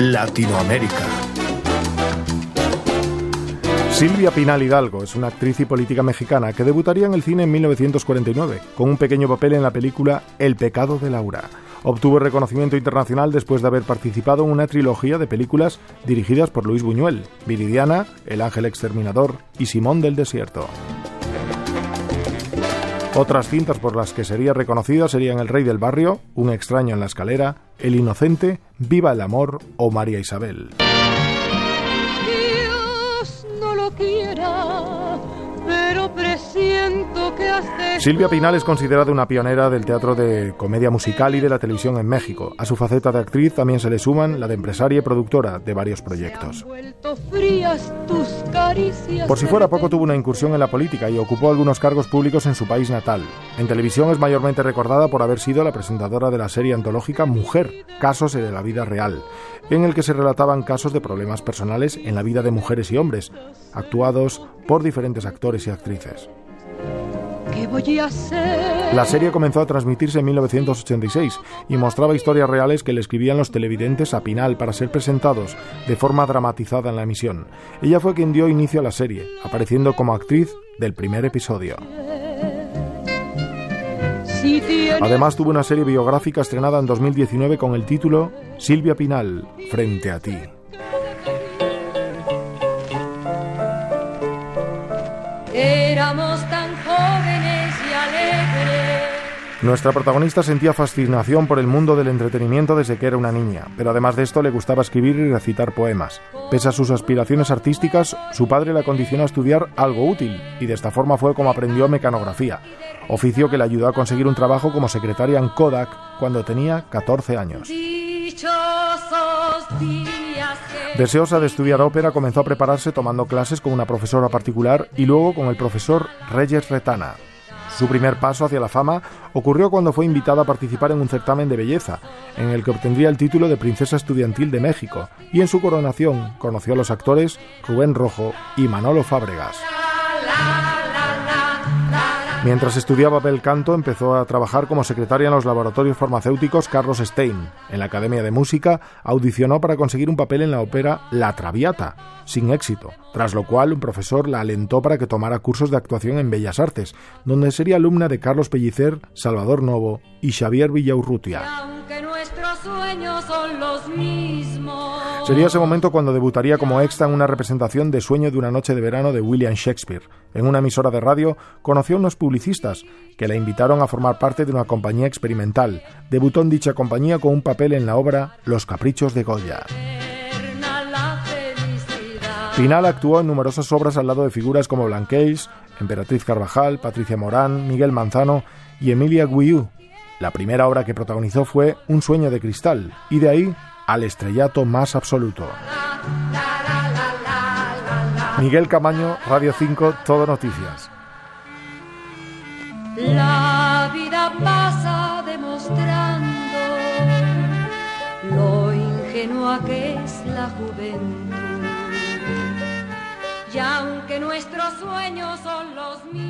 Latinoamérica. Silvia Pinal Hidalgo es una actriz y política mexicana que debutaría en el cine en 1949 con un pequeño papel en la película El pecado de Laura. Obtuvo reconocimiento internacional después de haber participado en una trilogía de películas dirigidas por Luis Buñuel, Viridiana, El ángel exterminador y Simón del desierto. Otras cintas por las que sería reconocida serían El Rey del Barrio, Un extraño en la escalera, El Inocente, Viva el Amor o María Isabel. Silvia Pinal es considerada una pionera del teatro de comedia musical y de la televisión en México. A su faceta de actriz también se le suman la de empresaria y productora de varios proyectos. Por si fuera poco, tuvo una incursión en la política y ocupó algunos cargos públicos en su país natal. En televisión es mayormente recordada por haber sido la presentadora de la serie antológica Mujer, casos de la vida real, en el que se relataban casos de problemas personales en la vida de mujeres y hombres, actuados por diferentes actores y actrices. La serie comenzó a transmitirse en 1986 y mostraba historias reales que le escribían los televidentes a Pinal para ser presentados de forma dramatizada en la emisión. Ella fue quien dio inicio a la serie, apareciendo como actriz del primer episodio. Además tuvo una serie biográfica estrenada en 2019 con el título Silvia Pinal, frente a ti. Éramos Nuestra protagonista sentía fascinación por el mundo del entretenimiento desde que era una niña, pero además de esto le gustaba escribir y recitar poemas. Pese a sus aspiraciones artísticas, su padre la condicionó a estudiar algo útil, y de esta forma fue como aprendió mecanografía, oficio que le ayudó a conseguir un trabajo como secretaria en Kodak cuando tenía 14 años. Deseosa de estudiar ópera, comenzó a prepararse tomando clases con una profesora particular y luego con el profesor Reyes Retana. Su primer paso hacia la fama ocurrió cuando fue invitada a participar en un certamen de belleza, en el que obtendría el título de Princesa Estudiantil de México, y en su coronación conoció a los actores Rubén Rojo y Manolo Fábregas. Mientras estudiaba bel canto, empezó a trabajar como secretaria en los laboratorios farmacéuticos Carlos Stein. En la Academia de Música audicionó para conseguir un papel en la ópera La Traviata, sin éxito, tras lo cual un profesor la alentó para que tomara cursos de actuación en Bellas Artes, donde sería alumna de Carlos Pellicer, Salvador Novo y Xavier Villaurrutia. Sería ese momento cuando debutaría como extra en una representación de Sueño de una noche de verano de William Shakespeare. En una emisora de radio conoció a unos publicistas que la invitaron a formar parte de una compañía experimental. Debutó en dicha compañía con un papel en la obra Los Caprichos de Goya. Pinal actuó en numerosas obras al lado de figuras como Blanqueis, Emperatriz Carvajal, Patricia Morán, Miguel Manzano y Emilia Guiú. La primera obra que protagonizó fue Un sueño de cristal, y de ahí al estrellato más absoluto. Miguel Camaño, Radio 5, Todo Noticias. La vida pasa demostrando lo ingenua que es la juventud. Y aunque nuestros sueños son los mismos,